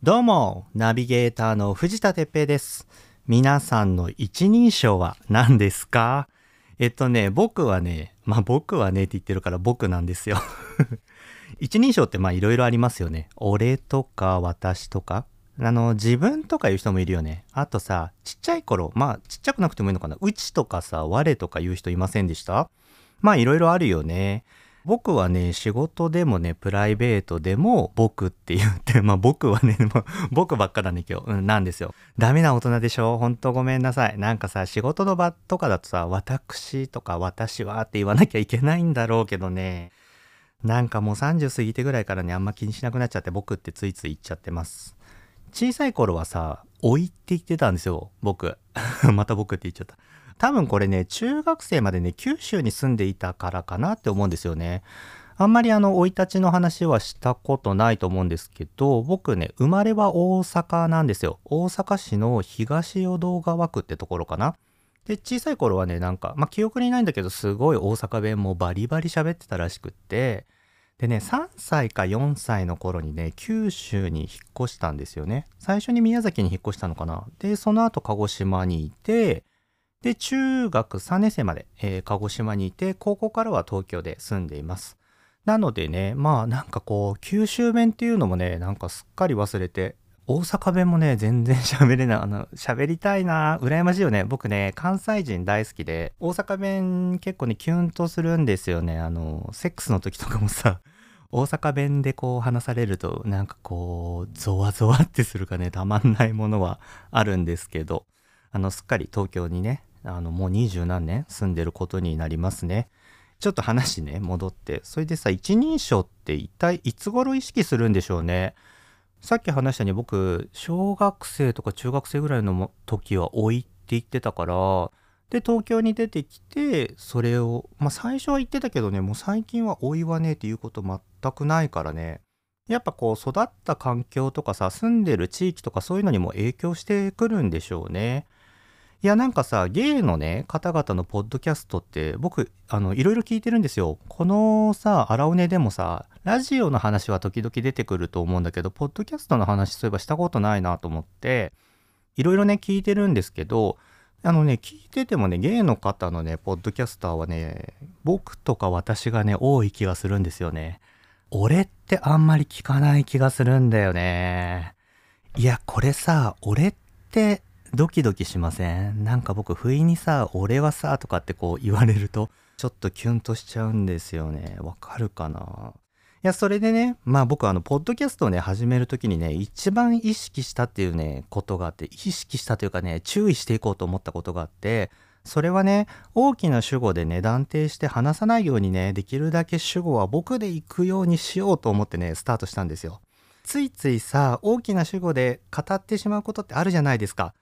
どうも、ナビゲーターの藤田哲平です。皆さんの一人称は何ですか？えっとね、僕はね、まあ僕はねって言ってるから僕なんですよ。一人称ってまあいろいろありますよね。俺とか私とか。あの、自分とかいう人もいるよね。あとさ、ちっちゃい頃、まあちっちゃくなくてもいいのかな。うちとかさ、我とか言う人いませんでした？まあいろいろあるよね。僕はね、仕事でもね、プライベートでも僕って言って、まあ僕はね、僕ばっかだね今日、うん、なんですよ。ダメな大人でしょ？ほんとごめんなさい。なんかさ、仕事の場とかだとさ、私とか私はって言わなきゃいけないんだろうけどね。なんかもう30過ぎてぐらいからね、あんま気にしなくなっちゃって僕ってついつい言っちゃってます。小さい頃はさ、老いって言ってたんですよ、僕。また僕って言っちゃった。多分これね、中学生までね、九州に住んでいたからかなって思うんですよね。あんまりあの、生い立ちの話はしたことないと思うんですけど、僕ね、生まれは大阪なんですよ。大阪市の東淀川区ってところかな。で、小さい頃はね、なんか、まあ、記憶にないんだけど、すごい大阪弁もバリバリ喋ってたらしくって、でね、3歳か4歳の頃にね、九州に引っ越したんですよね。最初に宮崎に引っ越したのかな。で、その後鹿児島にいて、で、中学3年生まで、えー鹿児島にいて、高校からは東京で住んでいます。なのでね、まあなんかこう、九州弁っていうのもね、なんかすっかり忘れて、大阪弁もね、全然 喋れない。あの、喋りたいな羨ましいよね。僕ね、関西人大好きで、大阪弁結構ね、キュンとするんですよね。あの、セックスの時とかもさ、大阪弁でこう話されると、なんかこう、ゾワゾワってするかね、たまんないものはあるんですけど、あの、すっかり東京にね、あの、もう二十何年住んでることになりますね。ちょっと話ね、戻って。それでさ、一人称って一体いつ頃意識するんでしょうね。さっき話したように僕、小学生とか中学生ぐらいの時は老いって言ってたから、で、東京に出てきて、それを、まあ最初は言ってたけどね、もう最近は老いはねっていうこと全くないからね。やっぱこう育った環境とかさ、住んでる地域とかそういうのにも影響してくるんでしょうね。いやなんかさゲイのね方々のポッドキャストって僕あのいろいろ聞いてるんですよ。このさ荒尾根でもさラジオの話は時々出てくると思うんだけどポッドキャストの話そういえばしたことないなと思っていろいろね聞いてるんですけどあのね聞いててもねゲイの方のねポッドキャスターはね僕とか私がね多い気がするんですよね。俺ってあんまり聞かない気がするんだよね。いやこれさ俺ってドキドキしません？なんか僕不意にさ「俺はさ」とかってこう言われるとちょっとキュンとしちゃうんですよね。わかるかな？いやそれでねまあ僕あのポッドキャストをね始める時にね一番意識したっていうねことがあって意識したというかね注意していこうと思ったことがあってそれはね大きな主語でね断定して話さないようにねできるだけ主語は僕で行くようにしようと思ってねスタートしたんですよ。ついついさ大きな主語で語ってしまうことってあるじゃないですか。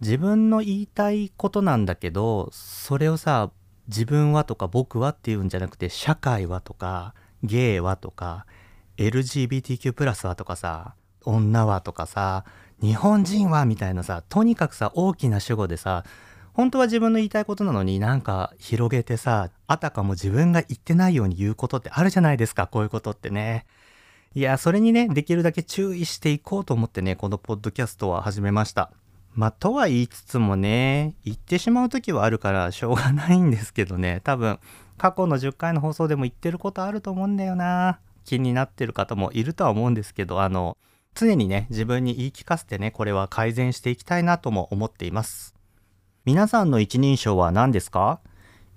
自分の言いたいことなんだけどそれをさ自分はとか僕はっていうんじゃなくて社会はとかゲイはとか LGBTQ+ はとかさ女はとかさ日本人はみたいなさとにかくさ大きな主語でさ本当は自分の言いたいことなのになんか広げてさあたかも自分が言ってないように言うことってあるじゃないですかこういうことってね。いやそれにねできるだけ注意していこうと思ってねこのポッドキャストは始めました。まあ、とは言いつつもね、言ってしまう時はあるからしょうがないんですけどね、多分、過去の10回の放送でも言ってることあると思うんだよな。気になってる方もいるとは思うんですけど、あの、常にね、自分に言い聞かせてね、これは改善していきたいなとも思っています。皆さんの一人称は何ですか？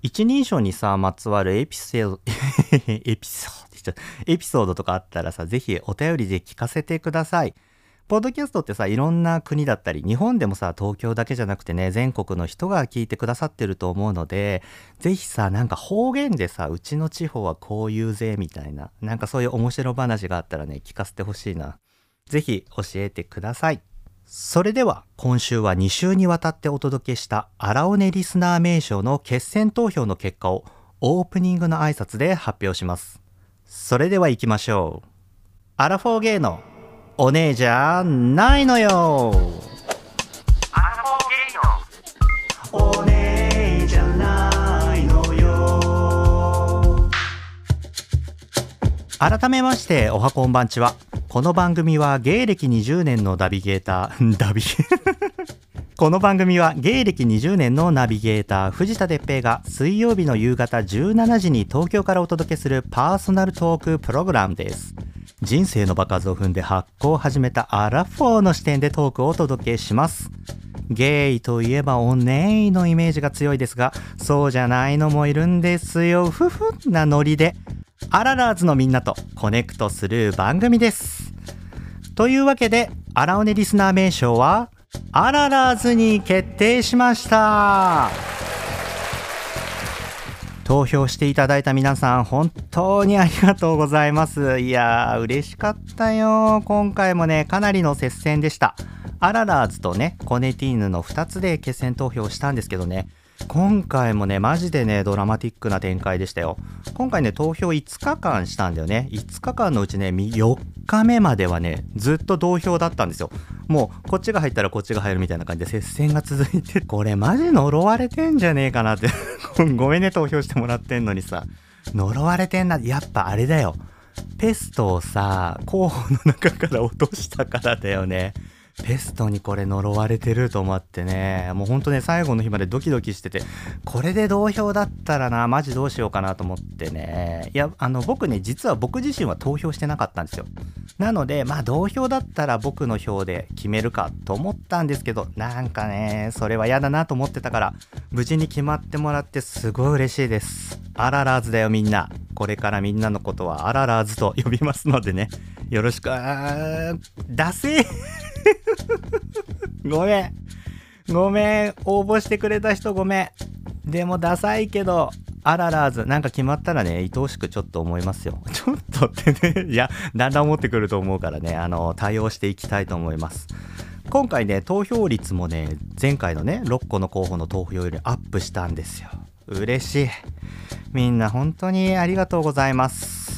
一人称にさ、まつわるエピソード、エピソードエピソードとかあったらさ、ぜひお便りで聞かせてください。ポッドキャストってさいろんな国だったり日本でもさ東京だけじゃなくてね全国の人が聞いてくださってると思うのでぜひさなんか方言でさうちの地方はこういうぜみたいななんかそういう面白話があったらね聞かせてほしいな。ぜひ教えてください。それでは今週は2週にわたってお届けした荒尾根リスナー名称の決選投票の結果をオープニングの挨拶で発表します。それでは行きましょう。アラフォーゲーのお姉じゃないのよ。お姉じゃないのよ。改めましておはこんばんちは。この番組は芸歴20年のナビゲーター、ダビ この番組は芸歴20年のナビゲーター藤田哲平が水曜日の夕方17時に東京からお届けするパーソナルトークプログラムです人生の場数を踏んで発酵を始めたアラフォーの視点でトークをお届けします。ゲイといえばオネエのイメージが強いですがそうじゃないのもいるんですよ。ふふなノリでアララーズのみんなとコネクトする番組です。というわけでアラオネリスナー名称はアララーズに決定しました。投票していただいた皆さん本当にありがとうございます。いやー嬉しかったよ。今回もねかなりの接戦でした。アララーズとねコネティーヌの2つで決選投票したんですけどね。今回もねマジでねドラマティックな展開でしたよ。今回ね投票5日間したんだよね。5日間のうちね4日目まではねずっと同票だったんですよ。もうこっちが入ったらこっちが入るみたいな感じで接戦が続いてこれマジ呪われてんじゃねえかなって。ごめんね投票してもらってんのにさ。呪われてんな。やっぱあれだよ。ペストをさ候補の中から落としたからだよね。ペストにこれ呪われてると思ってね。もうほんとね最後の日までドキドキしててこれで同票だったらなマジどうしようかなと思ってね。いやあの僕ね実は僕自身は投票してなかったんですよ。なのでまあ同票だったら僕の票で決めるかと思ったんですけどなんかねそれは嫌だなと思ってたから無事に決まってもらってすごい嬉しいです。アララーズだよみんな。これからみんなのことはアララーズと呼びますのでね。よろしくあー。ダセー。ごめん。ごめん。応募してくれた人ごめん。でもダサいけど、あららず、なんか決まったらね、愛おしくちょっと思いますよ。ちょっとってね、いや、だんだん思ってくると思うからね、あの、対応していきたいと思います。今回ね、投票率もね、前回のね、6個の候補の投票よりアップしたんですよ。嬉しい。みんな本当にありがとうございます。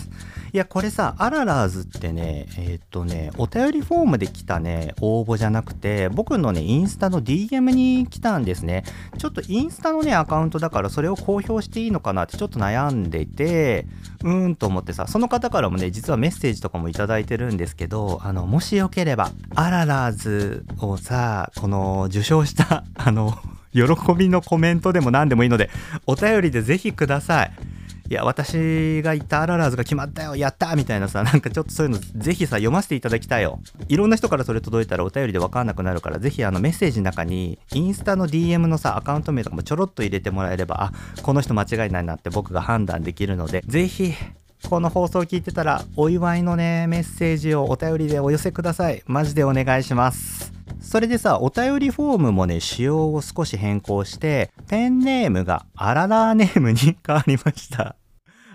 いや、これさ、アララーズってね、えー、っとね、お便りフォームで来たね、応募じゃなくて、僕のね、インスタの DM に来たんですね。ちょっとインスタのね、アカウントだからそれを公表していいのかなってちょっと悩んでいて、うーんと思ってさ、その方からもね、実はメッセージとかもいただいてるんですけど、あの、もしよければ、アララーズをさ、この受賞した、あの、喜びのコメントでも何でもいいので、お便りでぜひください。いや、私が言ったアララーズが決まったよ、やったみたいなさ、なんかちょっとそういうのぜひさ、読ませていただきたいよ。いろんな人からそれ届いたらお便りでわかんなくなるから、ぜひあのメッセージの中に、インスタの DM のさ、アカウント名とかもちょろっと入れてもらえれば、あ、この人間違いないなって僕が判断できるので、ぜひ、この放送を聞いてたら、お祝いのね、メッセージをお便りでお寄せください。マジでお願いします。それでさ、お便りフォームもね、仕様を少し変更して、ペンネームがアララーネームに変わりました。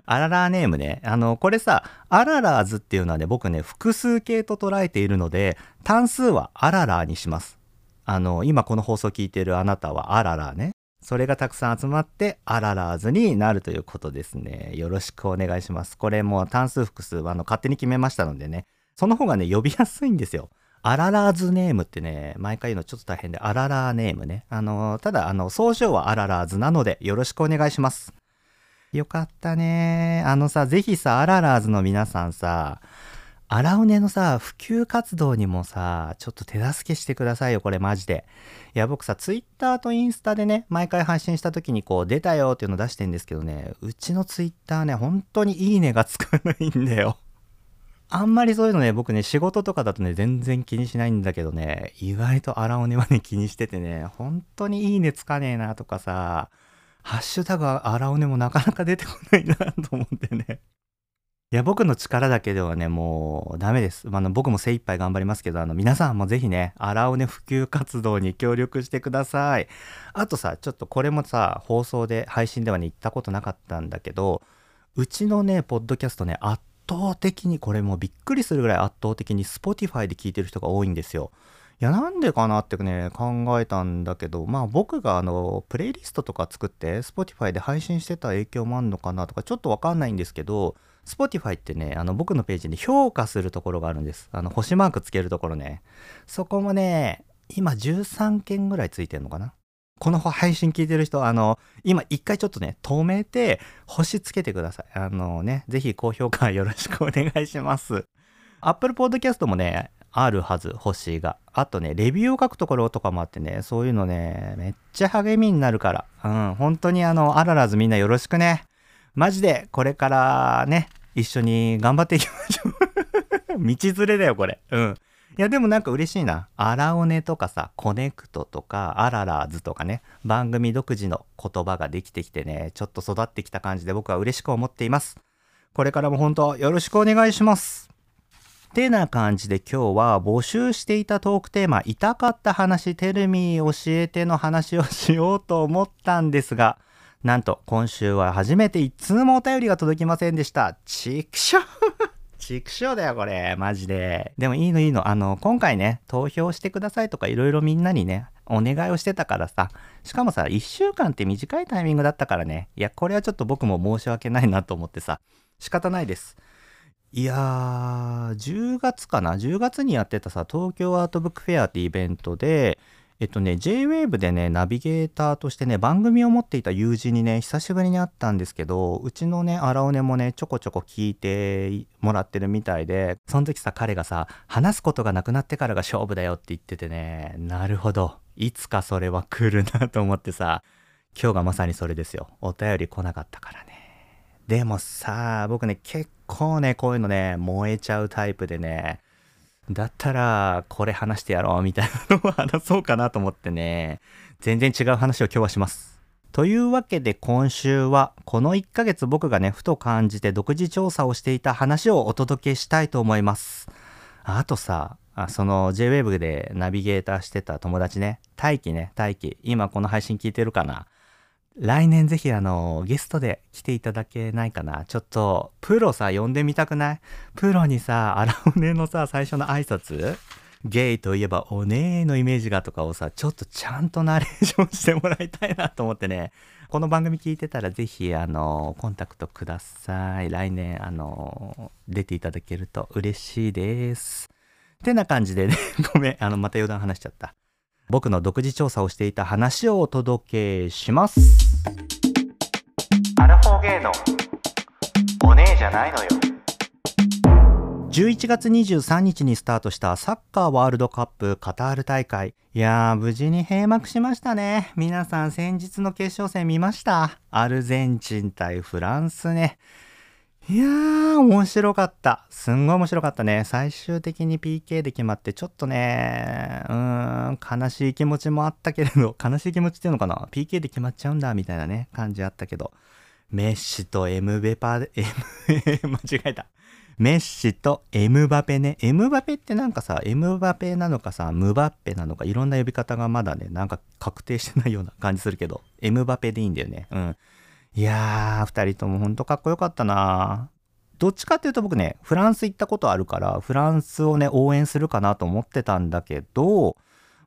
アララーネームね。あの、これさ、アララーズっていうのはね、僕ね、複数形と捉えているので、単数はアララーにします。あの、今この放送聞いてるあなたはアララーね。それがたくさん集まってアララーズになるということですね。よろしくお願いします。これも単数複数は、あの、勝手に決めましたのでね。その方がね、呼びやすいんですよ。アララーズネームってね、毎回言うのちょっと大変で、アララーネームね。あの、ただ、あの、総称はアララーズなので、よろしくお願いします。よかったね。あのさ、ぜひさ、アララーズの皆さんさ、アラウネのさ、普及活動にもさ、ちょっと手助けしてくださいよ、これマジで。いや、僕さ、ツイッターとインスタでね、毎回配信した時にこう、出たよっていうの出してんですけどね、うちのツイッターね、本当にいいねがつかないんだよ。あんまりそういうのね、僕ね、仕事とかだとね、全然気にしないんだけどね、意外とアラオネはね、気にしててね、本当にいいねつかねえなとかさ、ハッシュタグアラオネもなかなか出てこないなと思ってね。いや、僕の力だけではね、もうダメです。あ僕も精一杯頑張りますけど、あの皆さんもぜひね、アラオネ普及活動に協力してください。あとさ、ちょっとこれもさ、放送で、配信ではね、言ったことなかったんだけど、うちのね、ポッドキャストね、圧倒的に、これもびっくりするぐらい圧倒的に Spotify で聞いてる人が多いんですよ。いや、なんでかなってね、考えたんだけど、まあ僕があの、プレイリストとか作って、Spotify で配信してた影響もあんのかなとか、ちょっとわかんないんですけど、Spotify ってね、あの僕のページに評価するところがあるんです。あの、星マークつけるところね。そこもね、今13件ぐらいついてんのかなこの配信聞いてる人、あの、今一回ちょっとね、止めて、星つけてください。あのね、ぜひ高評価よろしくお願いします。Apple Podcast もね、あるはず、星が。あとね、レビューを書くところとかもあってね、そういうのね、めっちゃ励みになるから。うん、本当にあの、あららずみんなよろしくね。マジで、これからね、一緒に頑張っていきましょう。道連れだよ、これ。うん。いや、でもなんか嬉しいな。アラオネとかさ、コネクトとか、アララーズとかね、番組独自の言葉ができてきてね、ちょっと育ってきた感じで僕は嬉しく思っています。これからも本当よろしくお願いします。てな感じで今日は募集していたトークテーマ、痛かった話、テルミー教えての話をしようと思ったんですが、なんと今週は初めて一通もお便りが届きませんでした。ちくしょ畜生 だよ、これ。マジで。でもいいのいいの。あの、今回ね、投票してくださいとかいろいろみんなにね、お願いをしてたからさ。しかもさ、1週間って短いタイミングだったからね。いや、これはちょっと僕も申し訳ないなと思ってさ。仕方ないです。いやー、10月かな ?10 月にやってたさ、東京アートブックフェアってイベントで、えっとね、JWAVE でね、ナビゲーターとしてね、番組を持っていた友人にね、久しぶりに会ったんですけど、うちのね、荒尾根もね、ちょこちょこ聞いてもらってるみたいで、その時さ、彼がさ、話すことがなくなってからが勝負だよって言っててね、なるほど。いつかそれは来るなと思ってさ、今日がまさにそれですよ。お便り来なかったからね。でもさ、僕ね、結構ね、こういうのね、燃えちゃうタイプでね、だったら、これ話してやろうみたいなのを話そうかなと思ってね、全然違う話を今日はします。というわけで今週は、この1ヶ月僕がね、ふと感じて独自調査をしていた話をお届けしたいと思います。あとさ、あその JWAVE でナビゲーターしてた友達ね、大輝ね、大輝、今この配信聞いてるかな？来年ぜひあの、ゲストで来ていただけないかなちょっと、プロさ、呼んでみたくない？プロにさ、アラオネのさ、最初の挨拶？ゲイといえばおねーのイメージがとかをさ、ちょっとちゃんとナレーションしてもらいたいなと思ってね。この番組聞いてたらぜひ、あの、コンタクトください。来年、あの、出ていただけると嬉しいです。ってな感じでね、ごめん、あの、また余談話しちゃった。僕の独自調査をしていた話をお届けしますアラフォーゲーのお姉じゃないのよ11月23日にスタートしたサッカーワールドカップカタール大会。いやー、無事に閉幕しましたね。皆さん先日の決勝戦見ましたアルゼンチン対フランスね。いやー、面白かった。すんごい面白かったね。最終的に PK で決まって、ちょっとね、うーん、悲しい気持ちもあったけれど、悲しい気持ちっていうのかな ?PK で決まっちゃうんだ、みたいなね、感じあったけど、メッシとエムベパで、エム、間違えた。メッシとエムバペね。エムバペってなんかさ、エムバペなのかさ、ムバッペなのか、いろんな呼び方がまだね、なんか確定してないような感じするけど、エムバペでいいんだよね。うん。いやー、二人ともほんとかっこよかったなどっちかっていうと僕ね、フランス行ったことあるから、フランスをね、応援するかなと思ってたんだけど、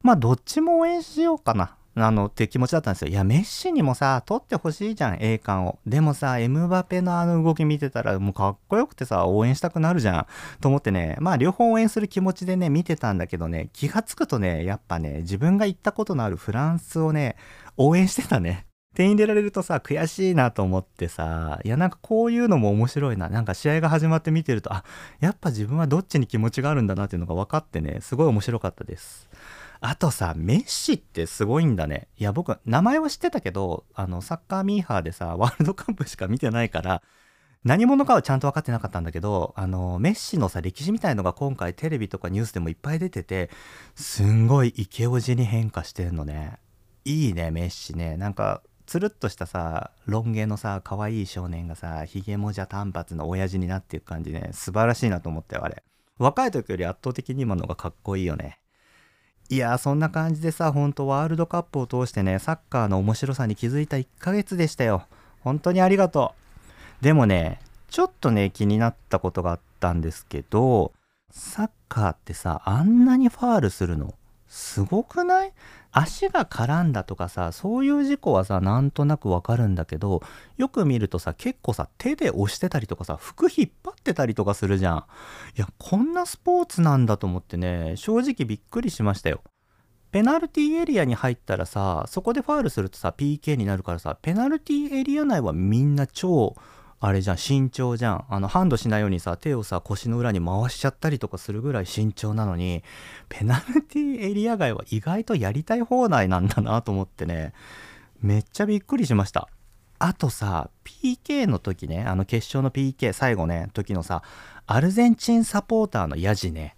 まあ、どっちも応援しようかな。あの、って気持ちだったんですよ。いや、メッシにもさ、取ってほしいじゃん、栄冠を。でもさ、エムバペのあの動き見てたら、もうかっこよくてさ、応援したくなるじゃん。と思ってね、まあ、両方応援する気持ちでね、見てたんだけどね、気がつくとね、やっぱね、自分が行ったことのあるフランスをね、応援してたね。点入れられるとさ、悔しいなと思ってさ、いやなんかこういうのも面白いな。なんか試合が始まって見てると、あ、やっぱ自分はどっちに気持ちがあるんだなっていうのが分かってね、すごい面白かったです。あとさ、メッシってすごいんだね。いや、僕、名前は知ってたけど、あの、サッカーミーハーでさ、ワールドカップしか見てないから、何者かはちゃんと分かってなかったんだけど、あの、メッシのさ、歴史みたいのが今回テレビとかニュースでもいっぱい出てて、すんごいイケオジに変化してんのね。いいね、メッシね。なんか、つるっとしたさロン毛のさ可愛い少年がさひげもじゃ短髪の親父になっていく感じね。素晴らしいなと思ったよあれ。若い時より圧倒的に今のがかっこいいよね。いやそんな感じでさほんとワールドカップを通してねサッカーの面白さに気づいた1ヶ月でしたよ。本当にありがとう。でもねちょっとね気になったことがあったんですけどサッカーってさあんなにファールするの？すごくない？足が絡んだとかさそういう事故はさなんとなくわかるんだけどよく見るとさ結構さ手で押してたりとかさ服引っ張ってたりとかするじゃん。いやこんなスポーツなんだと思ってね正直びっくりしましたよ。ペナルティーエリアに入ったらさそこでファールするとさ PK になるからさペナルティーエリア内はみんな超あれじゃん慎重じゃん。あのハンドしないようにさ手をさ腰の裏に回しちゃったりとかするぐらい慎重なのにペナルティエリア外は意外とやりたい放題なんだなと思ってね。めっちゃびっくりしました。あとさ PK の時ねあの決勝の PK 最後ね時のさアルゼンチンサポーターのヤジね。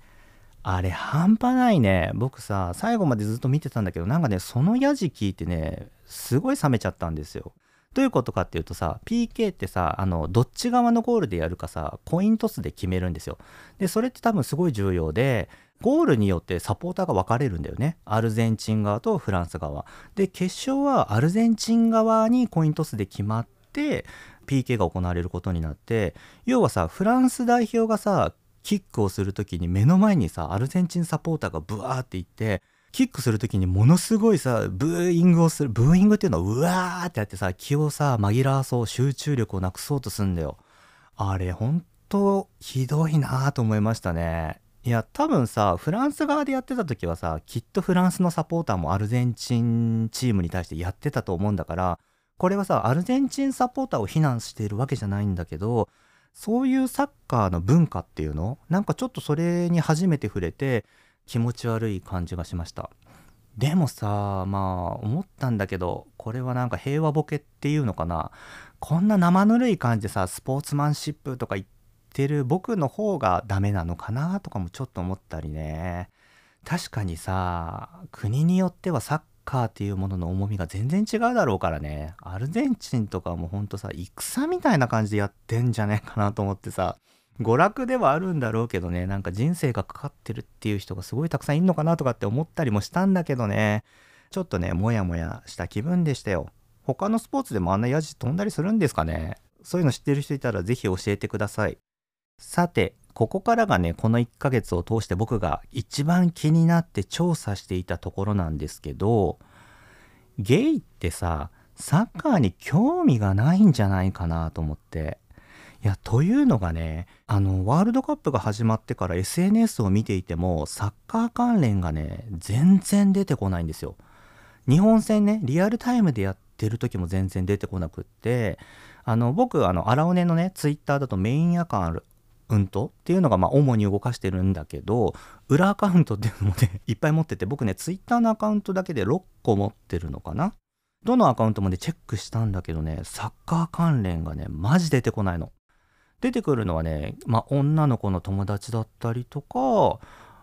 あれ半端ないね。僕さ最後までずっと見てたんだけどなんかねそのヤジ聞いてねすごい冷めちゃったんですよ。どういうことかっていうとさ PK ってさあのどっち側のゴールでやるかさコイントスで決めるんですよ。でそれって多分すごい重要でゴールによってサポーターが分かれるんだよね。アルゼンチン側とフランス側。で決勝はアルゼンチン側にコイントスで決まって PK が行われることになって要はさフランス代表がさキックをする時に目の前にさアルゼンチンサポーターがブワーっていってキックする時にものすごいさブーイングをするブーイングっていうのはうわーってやってさ気をさ紛らわそう集中力をなくそうとすんだよ。あれほんとひどいなーと思いましたね。いや多分さフランス側でやってた時はさきっとフランスのサポーターもアルゼンチンチームに対してやってたと思うんだからこれはさアルゼンチンサポーターを非難しているわけじゃないんだけどそういうサッカーの文化っていうのなんかちょっとそれに初めて触れて気持ち悪い感じがしました。でもさまあ思ったんだけどこれはなんか平和ボケっていうのかな。こんな生ぬるい感じでさスポーツマンシップとか言ってる僕の方がダメなのかなとかもちょっと思ったりね。確かにさ国によってはサッカーっていうものの重みが全然違うだろうからね。アルゼンチンとかもほんとさ戦みたいな感じでやってんじゃねえかなと思ってさ。娯楽ではあるんだろうけどねなんか人生がかかってるっていう人がすごいたくさんいんのかなとかって思ったりもしたんだけどね。ちょっとねモヤモヤした気分でしたよ。他のスポーツでもあんなヤジ飛んだりするんですかね。そういうの知ってる人いたら是非教えてください。さてここからがねこの1ヶ月を通して僕が一番気になって調査していたところなんですけどゲイってさサッカーに興味がないんじゃないかなと思って。いやというのがねあのワールドカップが始まってから SNS を見ていてもサッカー関連がね全然出てこないんですよ。日本戦ねリアルタイムでやってる時も全然出てこなくってあの僕あの荒尾根のねツイッターだとメインアカウントっていうのがまあ主に動かしてるんだけど裏アカウントっていうのもねいっぱい持ってて僕ねツイッターのアカウントだけで6個持ってるのかなどのアカウントもねチェックしたんだけどねサッカー関連がねマジ出てこないの出てくるのはね、まあ、女の子の友達だったりとか、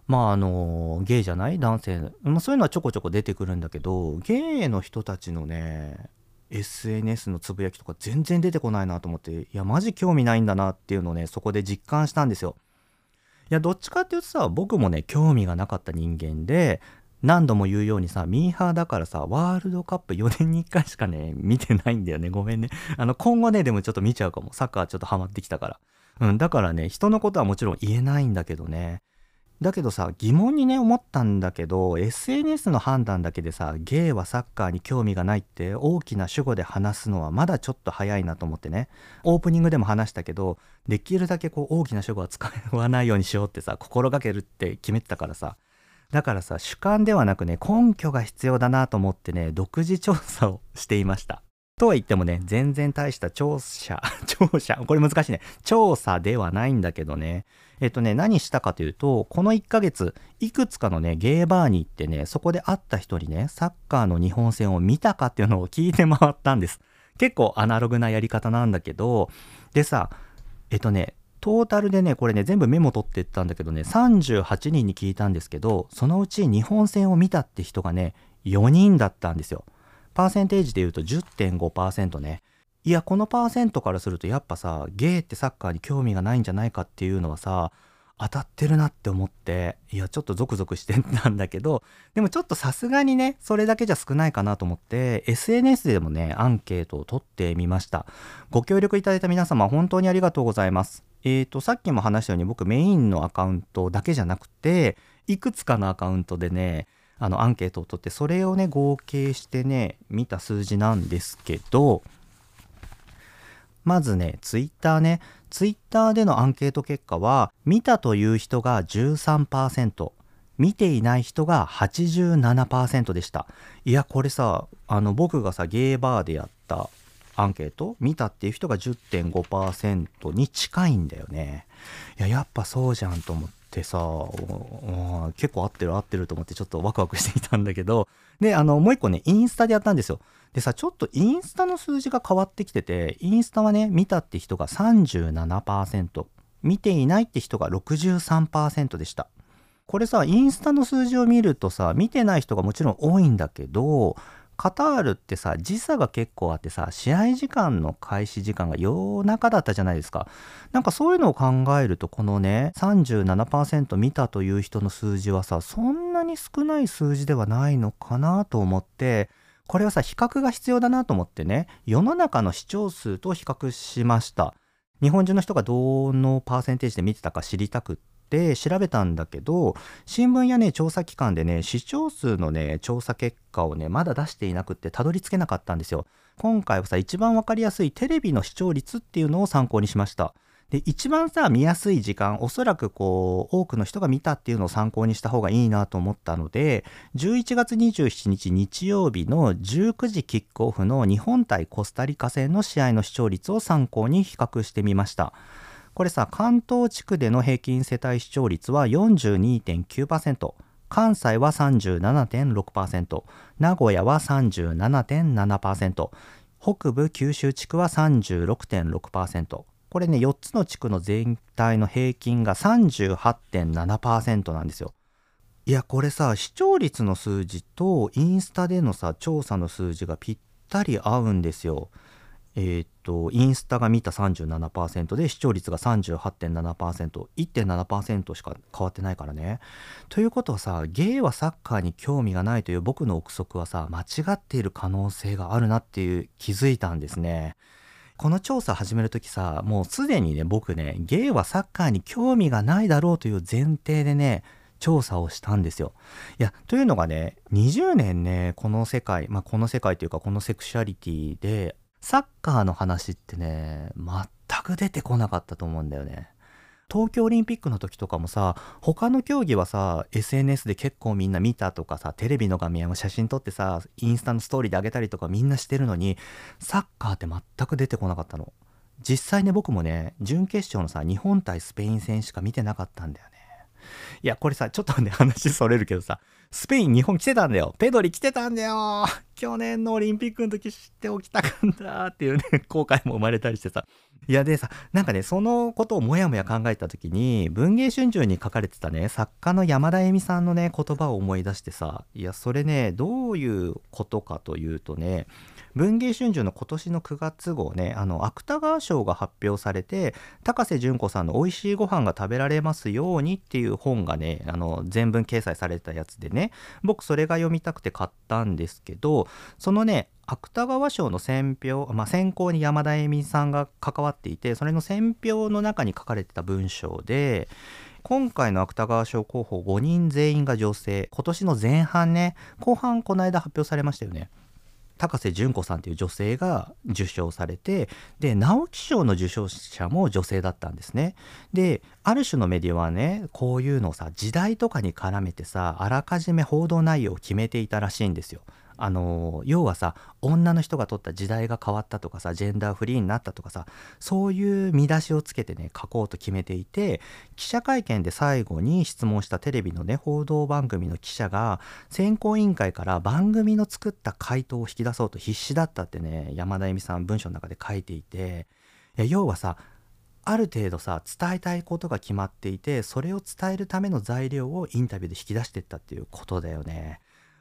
まあ、あの、ゲイじゃない？男性、まあ、そういうのはちょこちょこ出てくるんだけど、ゲイの人たちのね、SNS のつぶやきとか全然出てこないなと思って、いや、マジ興味ないんだなっていうのをね、そこで実感したんですよ。いや、どっちかっていうとさ、僕もね、興味がなかった人間で、何度も言うようにさ、ミーハーだからさ、ワールドカップ4年に1回しかね、見てないんだよね。ごめんね。あの、今後ね、でもちょっと見ちゃうかも。サッカーちょっとハマってきたから。うん、だからね、人のことはもちろん言えないんだけどね。だけどさ、疑問にね、思ったんだけど、SNS の判断だけでさ、ゲイはサッカーに興味がないって大きな主語で話すのはまだちょっと早いなと思ってね。オープニングでも話したけど、できるだけこう大きな主語は使わないようにしようってさ、心がけるって決めてたからさ。だからさ主観ではなくね根拠が必要だなと思ってね独自調査をしていました。とは言ってもね全然大した調査 調査これ難しいね。調査ではないんだけどね。えっとね何したかというとこの1ヶ月いくつかのねゲーバーに行ってねそこで会った人にねサッカーの日本戦を見たかっていうのを聞いて回ったんです。結構アナログなやり方なんだけどでさえっとねトータルでね、これね、全部メモ取ってったんだけどね、38人に聞いたんですけど、そのうち日本戦を見たって人がね、4人だったんですよ。パーセンテージで言うと10.5%ね。いや、このパーセントからするとやっぱさ、ゲイってサッカーに興味がないんじゃないかっていうのはさ、当たってるなって思っていやちょっとゾクゾクしてたんだけどでもちょっとさすがにねそれだけじゃ少ないかなと思って SNS でもねアンケートを取ってみましたご協力いただいた皆様本当にありがとうございますえーとさっきも話したように僕メインのアカウントだけじゃなくていくつかのアカウントでねあのアンケートを取ってそれをね合計してね見た数字なんですけどまずねツイッターね。ツイッターでのアンケート結果は見たという人が13%見ていない人が87%でした。いやこれさあの僕がさゲーバーでやったアンケート見たっていう人が10.5%に近いんだよね。いや、やっぱそうじゃんと思ってさ、結構合ってる合ってると思ってちょっとワクワクしていたんだけど、で、あの、もう一個ね、インスタでやったんですよ。でさ、ちょっとインスタの数字が変わってきてて、インスタはね、見たって人が37%、見ていないって人が63%でした。これさ、インスタの数字を見るとさ、見てない人がもちろん多いんだけど、カタールってさ時差が結構あってさ試合時間の開始時間が夜中だったじゃないですか。なんかそういうのを考えるとこのね37%見たという人の数字はさそんなに少ない数字ではないのかなと思ってこれはさ比較が必要だなと思ってね世の中の視聴数と比較しました。日本中の人がどのパーセンテージで見てたか知りたくってって調べたんだけど新聞やね調査機関でね視聴数のね調査結果をねまだ出していなくってたどり着けなかったんですよ。今回はさ一番わかりやすいテレビの視聴率っていうのを参考にしました。で一番さ見やすい時間おそらくこう多くの人が見たっていうのを参考にした方がいいなと思ったので11月27日日曜日の19時キックオフの日本対コスタリカ戦の試合の視聴率を参考に比較してみました。これさ関東地区での平均世帯視聴率は42.9%関西は37.6%名古屋は37.7%北部九州地区は36.6%これね4つの地区の全体の平均が38.7%なんですよ。いやこれさ視聴率の数字とインスタでのさ調査の数字がぴったり合うんですよ。えー、っと、インスタが見た37%で視聴率が38.7%、1.7%しか変わってないからね。ということはさ、ゲイはサッカーに興味がないという僕の憶測はさ、間違っている可能性があるなっていう気づいたんですね。この調査始めるときさ、もうすでにね、僕ね、ゲイはサッカーに興味がないだろうという前提でね、調査をしたんですよ。いや、というのがね、20年ね、この世界、まあ、この世界というか、このセクシュアリティでサッカーの話ってね、全く出てこなかったと思うんだよね。東京オリンピックの時とかもさ、他の競技はさ、SNS で結構みんな見たとかさ、テレビの画面を写真撮ってさ、インスタのストーリーで上げたりとかみんなしてるのに、サッカーって全く出てこなかったの。実際ね、僕もね、準決勝のさ、日本対スペイン戦しか見てなかったんだよね。いや、これさ、ちょっとね、話それるけどさ、スペイン、日本来てたんだよ。ペドリ来てたんだよ。去年のオリンピックの時知っておきたかったっていうね、後悔も生まれたりしてさ。いや、でさ、なんかね、そのことをもやもや考えた時に、文藝春秋に書かれてたね、作家の山田恵美さんのね、言葉を思い出してさ、いや、それね、どういうことかというとね、文藝春秋の今年の9月号ねあの芥川賞が発表されて高瀬淳子さんの「美味しいご飯が食べられますように」っていう本がねあの全文掲載されたやつでね僕それが読みたくて買ったんですけどそのね芥川賞の選評、まあ、選考に山田恵美さんが関わっていてそれの選評の中に書かれてた文章で今回の芥川賞候補5人全員が女性今年の前半ね後半この間発表されましたよね。高瀬淳子さんという女性が受賞されてで直木賞の受賞者も女性だったんですね。である種のメディアはねこういうのをさ時代とかに絡めてさあらかじめ報道内容を決めていたらしいんですよ。あの要はさ女の人が取った時代が変わったとかさジェンダーフリーになったとかさそういう見出しをつけてね書こうと決めていて記者会見で最後に質問したテレビのね報道番組の記者が選考委員会から番組の作った回答を引き出そうと必死だったってね山田恵美さん文章の中で書いていて要はさある程度さ伝えたいことが決まっていてそれを伝えるための材料をインタビューで引き出していったっていうことだよね。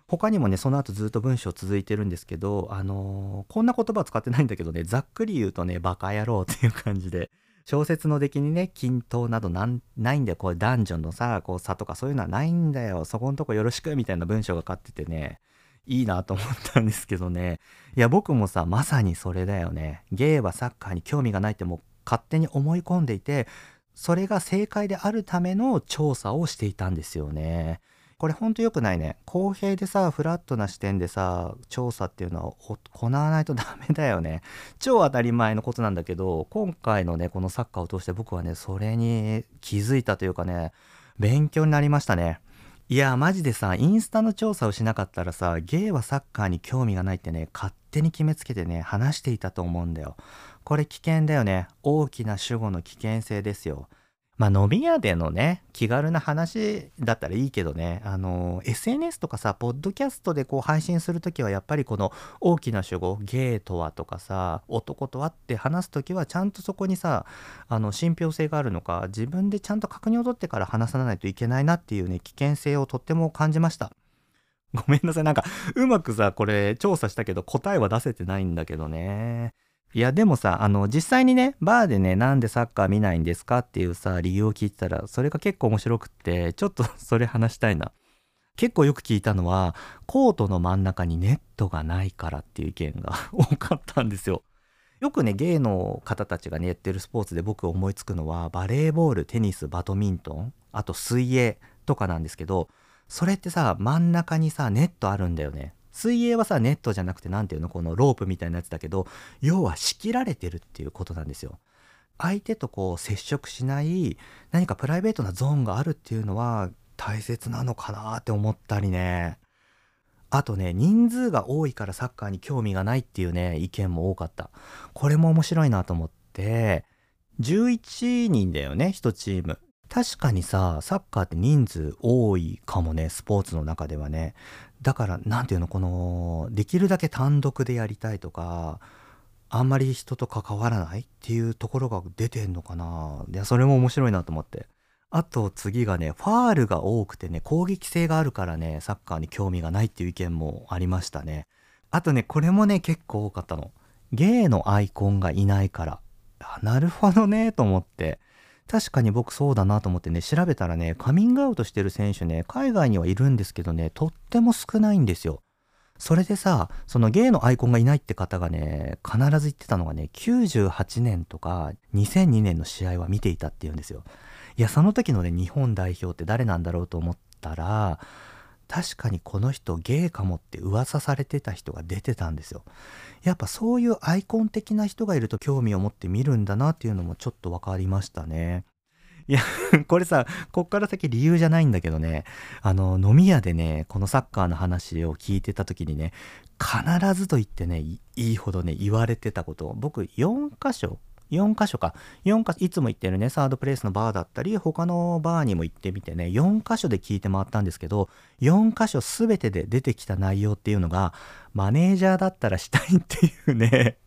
他にもねその後ずっと文章続いてるんですけどあのー、こんな言葉使ってないんだけどねざっくり言うとねバカ野郎っていう感じで小説の出来にね均等などないんだよ。こう男女のさこう差とかそういうのはないんだよ。そこんとこよろしくみたいな文章が書っててねいいなと思ったんですけどね。いや僕もさまさにそれだよね。ゲイはサッカーに興味がないってもう勝手に思い込んでいてそれが正解であるための調査をしていたんですよね。これほんと良くないね公平でさフラットな視点でさ調査っていうのは行わないとダメだよね 超当たり前のことなんだけど今回のねこのサッカーを通して僕はねそれに気づいたというかね勉強になりましたねいや、マジでさ、インスタの調査をしなかったらさ、ゲイはサッカーに興味がないってね、勝手に決めつけてね、話していたと思うんだよ。これ危険だよね。大きな主語の危険性ですよ。まあ飲み屋でのね、気軽な話だったらいいけどね、あの、SNS とかさ、ポッドキャストでこう配信するときはやっぱりこの大きな主語、ゲイとはとかさ、男とはって話すときはちゃんとそこにさ、あの、信憑性があるのか、自分でちゃんと確認を取ってから話さないといけないなっていうね、危険性をとっても感じました。ごめんなさい。なんか、うまくさ、これ調査したけど答えは出せてないんだけどね。いやでもさあの実際にねバーでねなんでサッカー見ないんですかっていうさ理由を聞いてたらそれが結構面白くってちょっと それ話したいな。結構よく聞いたのはコートの真ん中にネットがないからっていう意見が 多かったんですよ。よくねゲイの方たちがねやってるスポーツで僕思いつくのはバレーボールテニスバドミントンあと水泳とかなんですけどそれってさ真ん中にさネットあるんだよね。水泳はさネットじゃなくて何ていうの？このロープみたいなやつだけど要は仕切られてるっていうことなんですよ。相手とこう接触しない何かプライベートなゾーンがあるっていうのは大切なのかなって思ったりね。あとね、人数が多いからサッカーに興味がないっていうね、意見も多かった。これも面白いなと思って、11人だよね、1チーム。確かにさ、サッカーって人数多いかもね、スポーツの中ではね。だから何ていうのこのできるだけ単独でやりたいとかあんまり人と関わらないっていうところが出てんのかな。いやそれも面白いなと思って。あと次がねファールが多くてね攻撃性があるからねサッカーに興味がないっていう意見もありましたね。あとねこれもね結構多かったの。ゲイのアイコンがいないから。なるほどねと思って。確かに僕そうだなと思ってね、調べたらね、カミングアウトしてる選手ね、海外にはいるんですけどね、とっても少ないんですよ。それでさ、そのゲイのアイコンがいないって方がね、必ず言ってたのがね、98年とか2002年の試合は見ていたっていうんですよ。いや、その時のね、日本代表って誰なんだろうと思ったら、確かにこの人ゲイかもって噂されてた人が出てたんですよ。やっぱそういうアイコン的な人がいると興味を持って見るんだなっていうのもちょっと分かりましたね。いや、これさ、こっから先理由じゃないんだけどね、あの、飲み屋でね、このサッカーの話を聞いてた時にね、必ずと言ってね、いいほどね、言われてたこと、僕4箇所4箇所か。4か所、いつも行ってるね、サードプレイスのバーだったり、他のバーにも行ってみてね、4箇所で聞いて回ったんですけど、4箇所全てで出てきた内容っていうのが、マネージャーだったらしたいっていうね、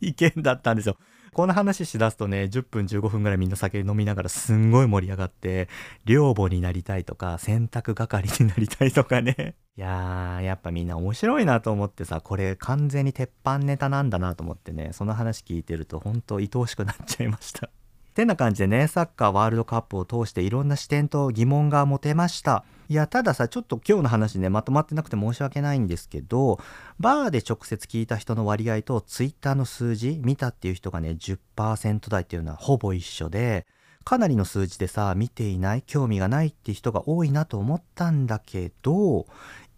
意見だったんですよ。この話しだすとね、10分15分ぐらいみんな酒飲みながらすんごい盛り上がって、寮母になりたいとか、洗濯係になりたいとかね。いやー、やっぱみんな面白いなと思ってさ、これ完全に鉄板ネタなんだなと思ってね、その話聞いてると本当愛おしくなっちゃいました。てな感じでね、サッカーワールドカップを通していろんな視点と疑問が持てました。いや、たださ、ちょっと今日の話ね、まとまってなくて申し訳ないんですけど、バーで直接聞いた人の割合とツイッターの数字見たっていう人がね、10%台っていうのはほぼ一緒で、かなりの数字でさ、見ていない、興味がないって人が多いなと思ったんだけど、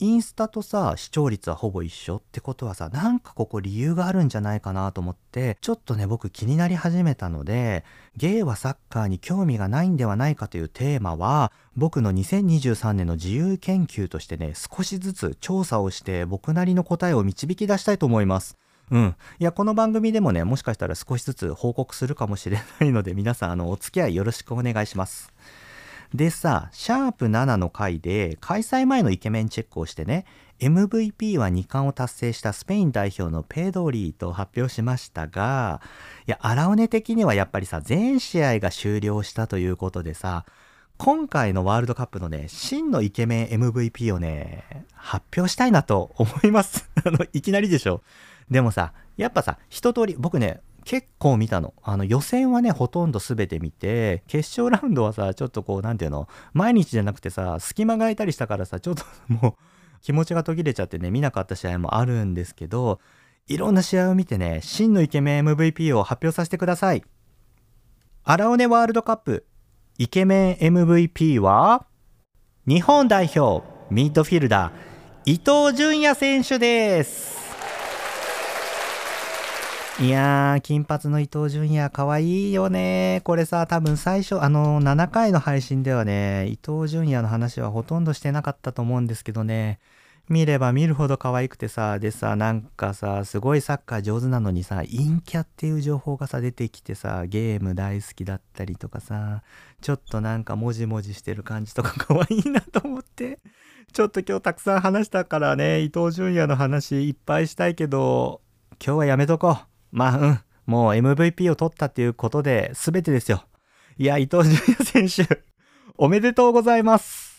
インスタとさ視聴率はほぼ一緒ってことはさなんかここ理由があるんじゃないかなと思ってちょっとね僕気になり始めたのでゲイはサッカーに興味がないんではないかというテーマは僕の2023年の自由研究としてね少しずつ調査をして僕なりの答えを導き出したいと思います。うん。いや、この番組でもね、もしかしたら少しずつ報告するかもしれないので、皆さん、あの、お付き合いよろしくお願いします。でさ、シャープ7の回で開催前のイケメンチェックをしてね、MVP は2冠を達成したスペイン代表のペドリーと発表しましたが、いや、アラオネ的にはやっぱりさ、全試合が終了したということでさ、今回のワールドカップのね、真のイケメン MVP をね、発表したいなと思います。あの、いきなりでしょ。でもさ、やっぱさ、一通り、僕ね、結構見たの。あの予選はね、ほとんど全て見て、決勝ラウンドはさ、ちょっとこう、なんていうの、毎日じゃなくてさ、隙間が空いたりしたからさ、ちょっと もう気持ちが途切れちゃってね、見なかった試合もあるんですけど、いろんな試合を見てね、真のイケメン MVP を発表させてください。アラオネワールドカップ、イケメン MVP は、日本代表、ミッドフィルダー、伊東純也選手です。いやー、金髪の伊藤純也、かわいいよね。これさ、多分最初、あの、7回の配信ではね、伊藤純也の話はほとんどしてなかったと思うんですけどね、見れば見るほど可愛くてさ、でさ、なんかさ、すごいサッカー上手なのにさ、陰キャっていう情報がさ、出てきてさ、ゲーム大好きだったりとかさ、ちょっとなんかもじもじしてる感じとか 可愛いなと思って。ちょっと今日たくさん話したからね、伊藤純也の話いっぱいしたいけど、今日はやめとこう。まあ、うん。もう MVP を取ったっていうことで全てですよ。いや、伊藤純也選手、おめでとうございます。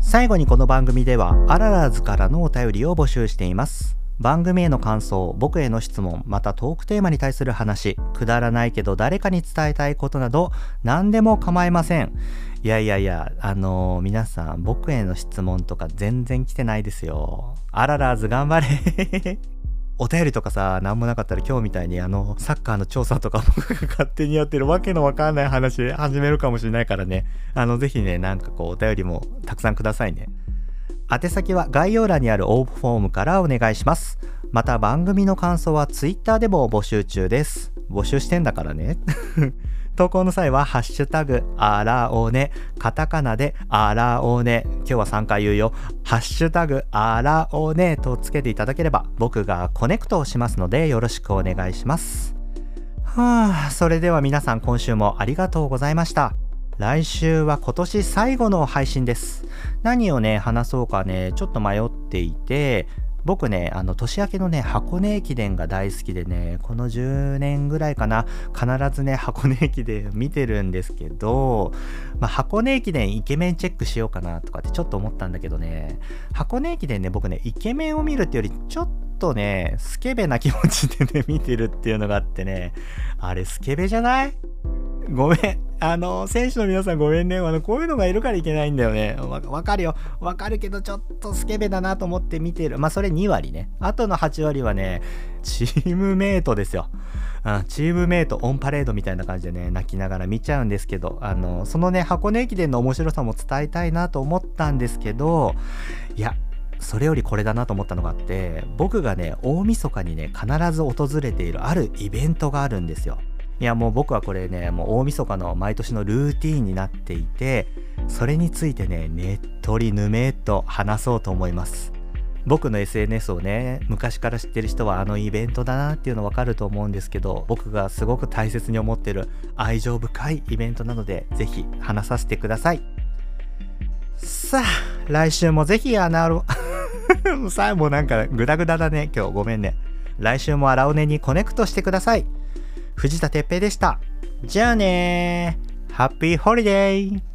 最後にこの番組ではアララーズからのお便りを募集しています番組への感想、僕への質問、またトークテーマに対する話、くだらないけど誰かに伝えたいことなど、何でも構いません。いやいやいや、あのー、皆さん、僕への質問とか全然来てないですよ。あららず頑張れ お便りとかさ、なんもなかったら今日みたいにあの、サッカーの調査とか僕が勝手にやってるわけのわかんない話始めるかもしれないからね。あの、ぜひね、なんかこう、お便りもたくさんくださいね。宛先は概要欄にある応募フォームからお願いします。また番組の感想は Twitter でも募集中です。募集してんだからね。投稿の際は、ハッシュタグ、あらおね、カタカナで、あらおね、今日は3回言うよ、ハッシュタグ、あらおねとつけていただければ、僕がコネクトをしますので、よろしくお願いします。はあ、それでは皆さん今週もありがとうございました。来週は今年最後の配信です。何をね、話そうかね、ちょっと迷っていて、僕ね、あの、年明けのね、箱根駅伝が大好きでね、この10年ぐらいかな、必ずね、箱根駅伝 見てるんですけど、まあ、箱根駅伝イケメンチェックしようかなとかってちょっと思ったんだけどね、箱根駅伝ね、僕ね、イケメンを見るってより、ちょっとね、スケベな気持ちでね、見てるっていうのがあってね、あれスケベじゃない？ごめん。あの、選手の皆さんごめんね。あの、こういうのがいるからいけないんだよね。わ、かるよ。わかるけど、ちょっとスケベだなと思って見てる。まあ、それ2割ね。あとの8割はね、チームメイトですよ。うん、チームメイトオンパレードみたいな感じでね、泣きながら見ちゃうんですけど、あの、そのね、箱根駅伝の面白さも伝えたいなと思ったんですけど、いや、それよりこれだなと思ったのがあって僕がね大晦日にね必ず訪れているあるイベントがあるんですよいやもう僕はこれねもう大晦日の毎年のルーティーンになっていてそれについてねねっとりぬめっと話そうと思います。僕の SNS をね昔から知ってる人はあのイベントだなっていうの分かると思うんですけど僕がすごく大切に思ってる愛情深いイベントなのでぜひ話させてください。さあ来週もぜひアナロさあもうなんかグダグダだね今日。ごめんね。来週もアラオネにコネクトしてください。藤田哲平でした。じゃあねー。 Happy holiday